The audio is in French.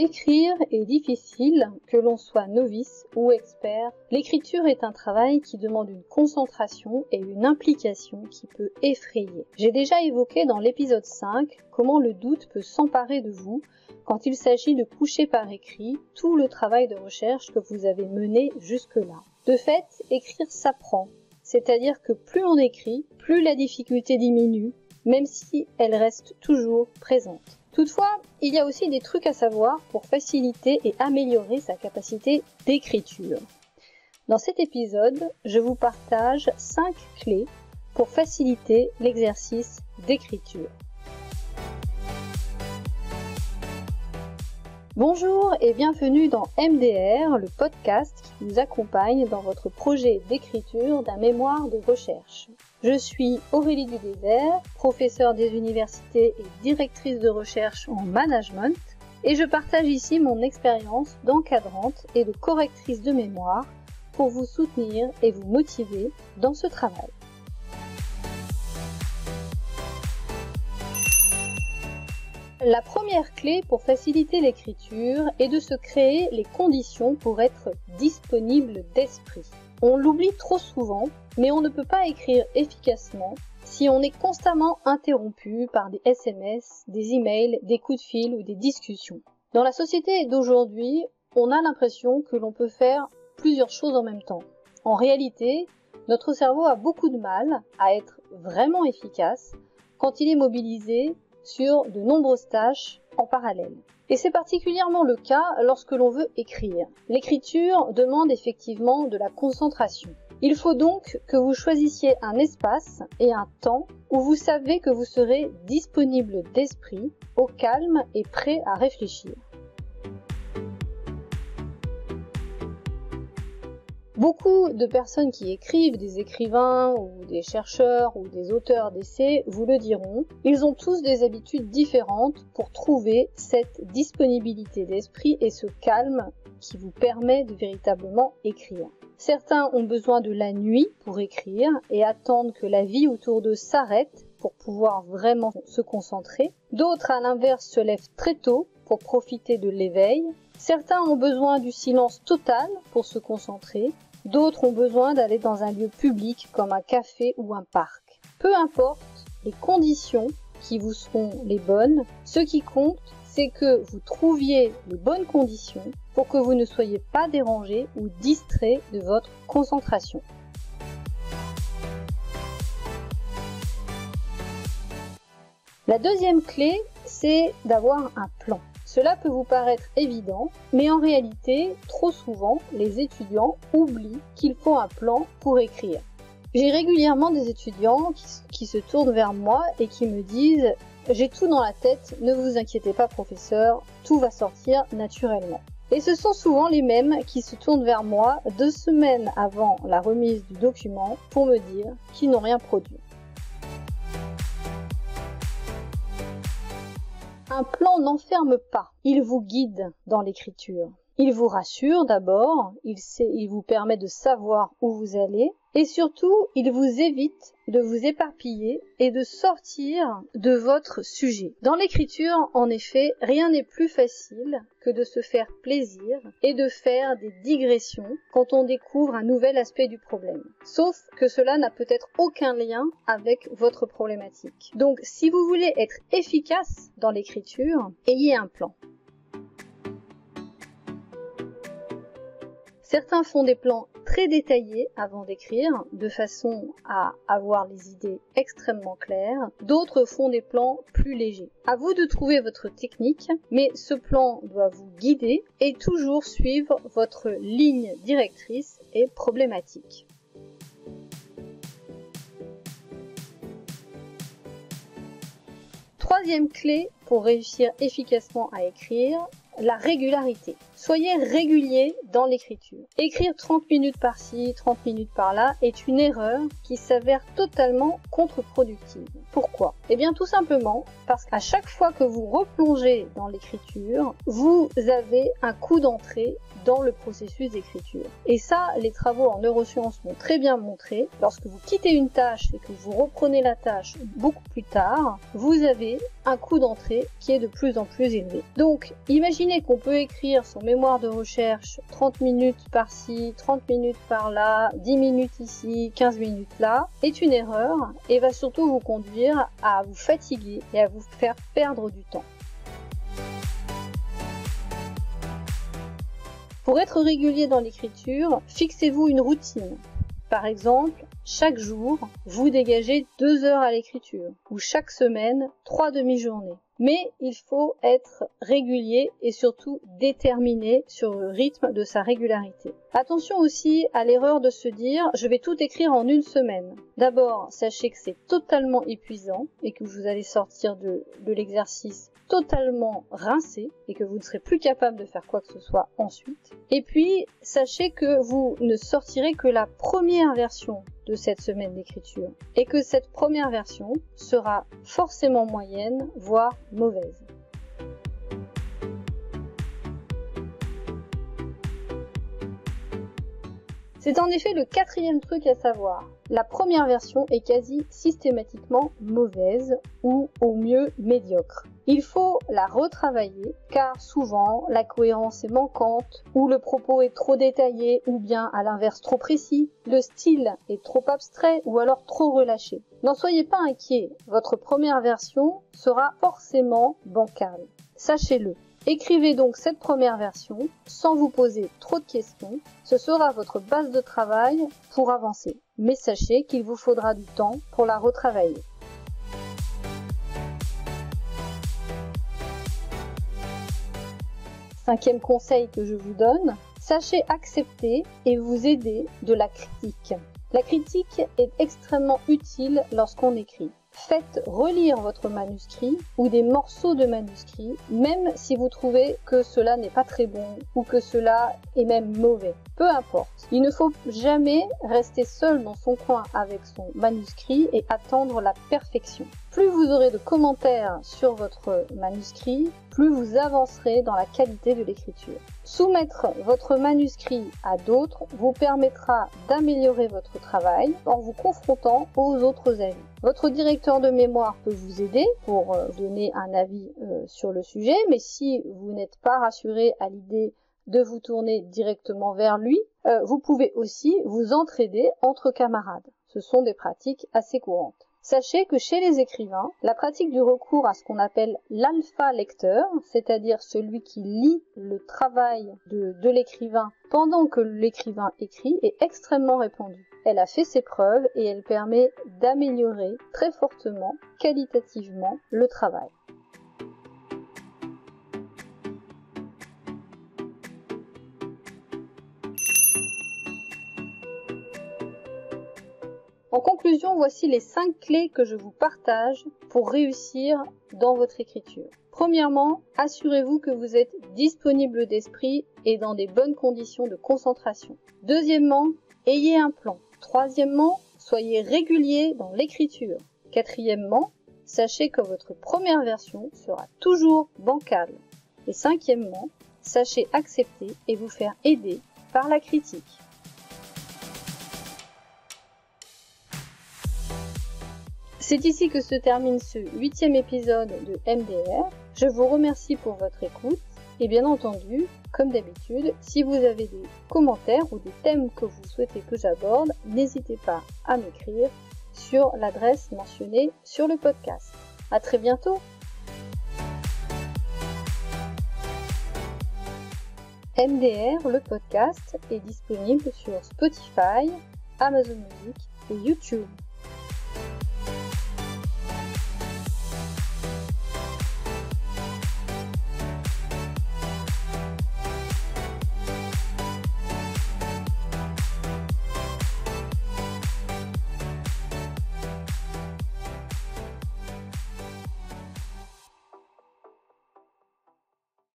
Écrire est difficile, que l'on soit novice ou expert. L'écriture est un travail qui demande une concentration et une implication qui peut effrayer. J'ai déjà évoqué dans l'épisode 5 comment le doute peut s'emparer de vous quand il s'agit de coucher par écrit tout le travail de recherche que vous avez mené jusque-là. De fait, écrire s'apprend, c'est-à-dire que plus on écrit, plus la difficulté diminue, même si elle reste toujours présente. Toutefois, il y a aussi des trucs à savoir pour faciliter et améliorer sa capacité d'écriture. Dans cet épisode, je vous partage 5 clés pour faciliter l'exercice d'écriture. Bonjour et bienvenue dans MDR, le podcast qui vous accompagne dans votre projet d'écriture d'un mémoire de recherche. Je suis Aurélie Dudésert, professeure des universités et directrice de recherche en management, et je partage ici mon expérience d'encadrante et de correctrice de mémoire pour vous soutenir et vous motiver dans ce travail. La première clé pour faciliter l'écriture est de se créer les conditions pour être disponible d'esprit. On l'oublie trop souvent, mais on ne peut pas écrire efficacement si on est constamment interrompu par des SMS, des emails, des coups de fil ou des discussions. Dans la société d'aujourd'hui, on a l'impression que l'on peut faire plusieurs choses en même temps. En réalité, notre cerveau a beaucoup de mal à être vraiment efficace quand il est mobilisé sur de nombreuses tâches en parallèle. Et c'est particulièrement le cas lorsque l'on veut écrire. L'écriture demande effectivement de la concentration. Il faut donc que vous choisissiez un espace et un temps où vous savez que vous serez disponible d'esprit, au calme et prêt à réfléchir. Beaucoup de personnes qui écrivent, des écrivains ou des chercheurs ou des auteurs d'essais, vous le diront, ils ont tous des habitudes différentes pour trouver cette disponibilité d'esprit et ce calme qui vous permet de véritablement écrire. Certains ont besoin de la nuit pour écrire et attendent que la vie autour d'eux s'arrête pour pouvoir vraiment se concentrer. D'autres, à l'inverse, se lèvent très tôt pour profiter de l'éveil. Certains ont besoin du silence total pour se concentrer D'autres ont besoin d'aller dans un lieu public comme un café ou un parc. Peu importe les conditions qui vous seront les bonnes, ce qui compte, c'est que vous trouviez les bonnes conditions pour que vous ne soyez pas dérangé ou distrait de votre concentration. La deuxième clé, c'est d'avoir un plan. Cela peut vous paraître évident, mais en réalité, trop souvent, les étudiants oublient qu'il faut un plan pour écrire. J'ai régulièrement des étudiants qui, se tournent vers moi et qui me disent j'ai tout dans la tête, ne vous inquiétez pas professeur, tout va sortir naturellement. Et ce sont souvent les mêmes qui se tournent vers moi deux semaines avant la remise du document pour me dire qu'ils n'ont rien produit. Un plan n'enferme pas, il vous guide dans l'écriture. Il vous rassure d'abord, il, vous permet de savoir où vous allez, et surtout, il vous évite de vous éparpiller et de sortir de votre sujet. Dans l'écriture, en effet, rien n'est plus facile que de se faire plaisir et de faire des digressions quand on découvre un nouvel aspect du problème. Sauf que cela n'a peut-être aucun lien avec votre problématique. Donc, si vous voulez être efficace dans l'écriture, ayez un plan. Certains font des plans très détaillés avant d'écrire, de façon à avoir les idées extrêmement claires. D'autres font des plans plus légers. À vous de trouver votre technique, mais ce plan doit vous guider et toujours suivre votre ligne directrice et problématique. Troisième clé pour réussir efficacement à écrire, la régularité. Soyez régulier dans l'écriture. Écrire 30 minutes par-ci, 30 minutes par-là est une erreur qui s'avère totalement contre-productive. Pourquoi? Eh bien tout simplement parce qu'à chaque fois que vous replongez dans l'écriture, vous avez un coup d'entrée dans le processus d'écriture. Et ça, les travaux en neurosciences m'ont très bien montré. Lorsque vous quittez une tâche et que vous reprenez la tâche beaucoup plus tard, vous avez un coût d'entrée qui est de plus en plus élevé. Donc, imaginez qu'on peut écrire son mémoire de recherche 30 minutes par-ci, 30 minutes par-là, 10 minutes ici, 15 minutes là, est une erreur et va surtout vous conduire à vous fatiguer et à vous faire perdre du temps. Pour être régulier dans l'écriture, fixez-vous une routine. Par exemple, chaque jour, vous dégagez deux heures à l'écriture, ou chaque semaine, trois demi-journées. Mais il faut être régulier et surtout déterminé sur le rythme de sa régularité. Attention aussi à l'erreur de se dire je vais tout écrire en une semaine. D'abord, sachez que c'est totalement épuisant et que vous allez sortir de, l'exercice totalement rincé et que vous ne serez plus capable de faire quoi que ce soit ensuite. Et puis, sachez que vous ne sortirez que la première version de cette semaine d'écriture et que cette première version sera forcément moyenne, voire mauvaise. C'est en effet le quatrième truc à savoir. La première version est quasi systématiquement mauvaise ou au mieux médiocre. Il faut la retravailler car souvent la cohérence est manquante ou le propos est trop détaillé ou bien à l'inverse trop précis, le style est trop abstrait ou alors trop relâché. N'en soyez pas inquiet, votre première version sera forcément bancale. Sachez-le. Écrivez donc cette première version sans vous poser trop de questions. Ce sera votre base de travail pour avancer. Mais sachez qu'il vous faudra du temps pour la retravailler. Cinquième conseil que je vous donne, sachez accepter et vous aider de la critique. La critique est extrêmement utile lorsqu'on écrit. Faites relire votre manuscrit ou des morceaux de manuscrit, même si vous trouvez que cela n'est pas très bon ou que cela est même mauvais. Peu importe. Il ne faut jamais rester seul dans son coin avec son manuscrit et attendre la perfection. Plus vous aurez de commentaires sur votre manuscrit, plus vous avancerez dans la qualité de l'écriture. Soumettre votre manuscrit à d'autres vous permettra d'améliorer votre travail en vous confrontant aux autres avis. Votre directeur de mémoire peut vous aider pour euh, donner un avis euh, sur le sujet, mais si vous n'êtes pas rassuré à l'idée de vous tourner directement vers lui, euh, vous pouvez aussi vous entraider entre camarades. Ce sont des pratiques assez courantes. Sachez que chez les écrivains, la pratique du recours à ce qu'on appelle l'alpha lecteur, c'est-à-dire celui qui lit le travail de, de l'écrivain pendant que l'écrivain écrit, est extrêmement répandue. Elle a fait ses preuves et elle permet d'améliorer très fortement, qualitativement, le travail. En conclusion, voici les 5 clés que je vous partage pour réussir dans votre écriture. Premièrement, assurez-vous que vous êtes disponible d'esprit et dans des bonnes conditions de concentration. Deuxièmement, ayez un plan. Troisièmement, soyez régulier dans l'écriture. Quatrièmement, sachez que votre première version sera toujours bancale. Et cinquièmement, sachez accepter et vous faire aider par la critique. C'est ici que se termine ce huitième épisode de MDR. Je vous remercie pour votre écoute et bien entendu, comme d'habitude, si vous avez des commentaires ou des thèmes que vous souhaitez que j'aborde, n'hésitez pas à m'écrire sur l'adresse mentionnée sur le podcast. À très bientôt! MDR, le podcast, est disponible sur Spotify, Amazon Music et YouTube.